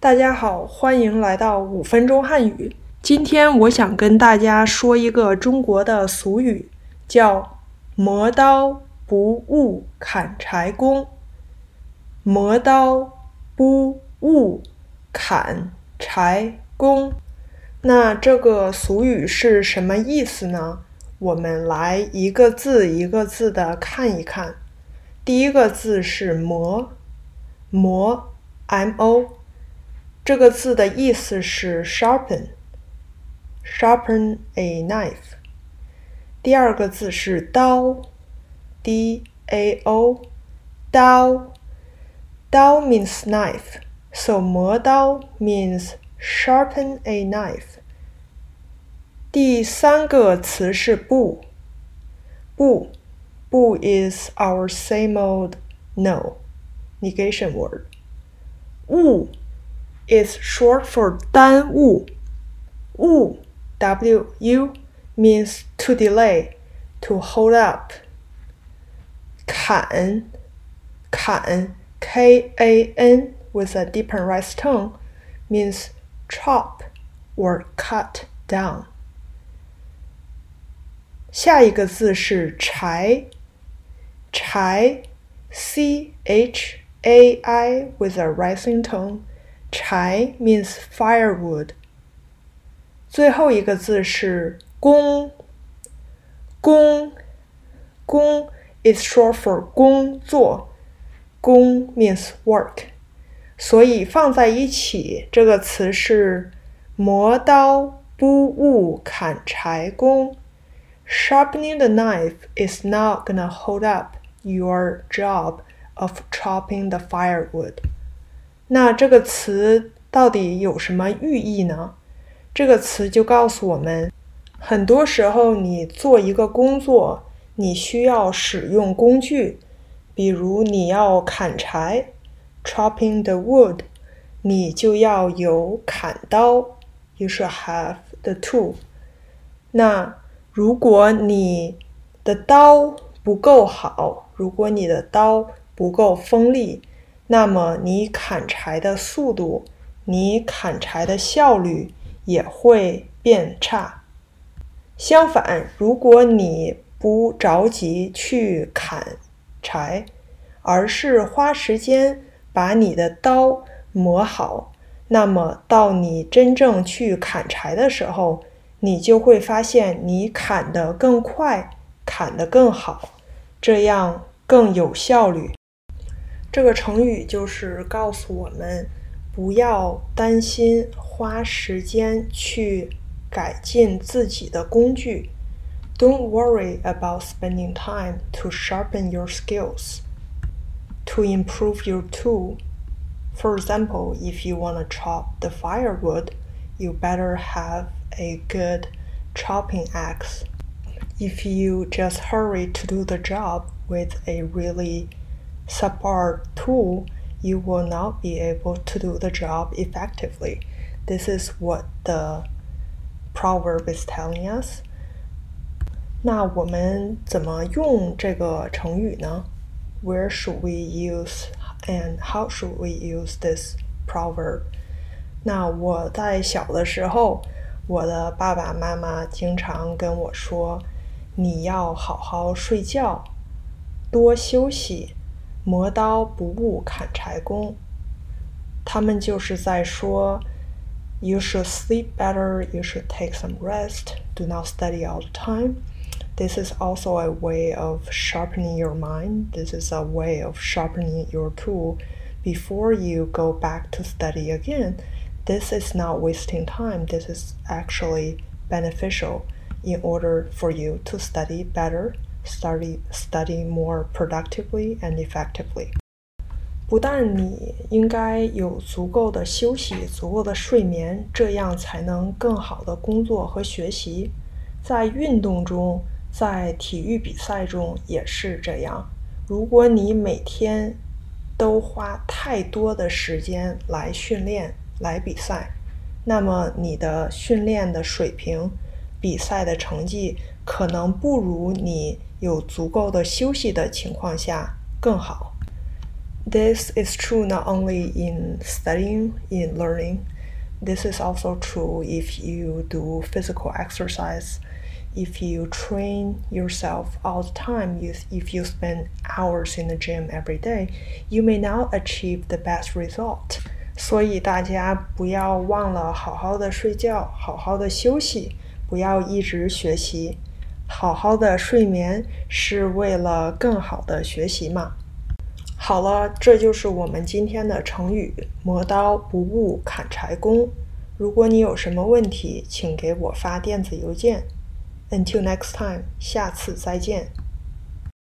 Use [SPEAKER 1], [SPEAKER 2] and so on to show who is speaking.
[SPEAKER 1] 大家好，欢迎来到五分钟汉语。今天我想跟大家说一个中国的俗语，叫“磨刀不误砍柴工”。磨刀不误砍柴工，那这个俗语是什么意思呢？我们来一个字一个字的看一看。第一个字是“磨”，磨，m-o。这个字的意思是 sharpen，sharpen a knife。第二个字是刀，d a o，刀，刀 means knife，so 磨刀 means sharpen a knife。第三个词是不，不，不 is our same old no negation word。误。is short for 耽误。误 w u means to delay, to hold up. 砍砍 k a n with a deeper rise tone means chop or cut down. 下一个字是柴，柴 c h a i with a rising tone 柴 means firewood。最后一个字是工，工，工 is short for 工作，工 means work。所以放在一起，这个词是磨刀不误砍柴工。Sharpening the knife is not gonna hold up your job of chopping the firewood. 那这个词到底有什么寓意呢？这个词就告诉我们，很多时候你做一个工作，你需要使用工具，比如你要砍柴，chopping the wood，你就要有砍刀，you should have the tool。那如果你的刀不够好，如果你的刀不够锋利，那么你砍柴的速度，你砍柴的效率也会变差。相反，如果你不着急去砍柴，而是花时间把你的刀磨好，那么到你真正去砍柴的时候，你就会发现你砍得更快，砍得更好，这样更有效率。这个成语就是告诉我们，不要担心花时间去改进自己的工具。Don't worry about spending time to sharpen your skills, to improve your tool. For example, if you want to chop the firewood, you better have a good chopping axe. If you just hurry to do the job with a really subpar tool, you will not be able to do the job effectively. This is what the proverb is telling us. 那我们怎么用这个成语呢？Where should we use and how should we use this proverb？那我在小的时候，我的爸爸妈妈经常跟我说：“你要好好睡觉，多休息。” ”磨刀不误砍柴工，他们就是在说，You should sleep better. You should take some rest. Do not study all the time. This is also a way of sharpening your mind. This is a way of sharpening your tool before you go back to study again. This is not wasting time. This is actually beneficial in order for you to study better study study more productively and effectively。不但你应该有足够的休息、足够的睡眠，这样才能更好的工作和学习。在运动中，在体育比赛中也是这样。如果你每天都花太多的时间来训练、来比赛，那么你的训练的水平、比赛的成绩可能不如你。有足够的休息的情况下更好。 This is true not only in studying, in learning. This is also true if you do physical exercise. If you train yourself all the time, if you spend hours in the gym every day, you may not achieve the best result. 所以大家不要忘了好好的睡觉，好好的休息，不要一直学习。 好好的睡眠是为了更好的学习嘛。好了，这就是我们今天的成语“磨刀不误砍柴工”。如果你有什么问题，请给我发电子邮件。Until next time，下次再见。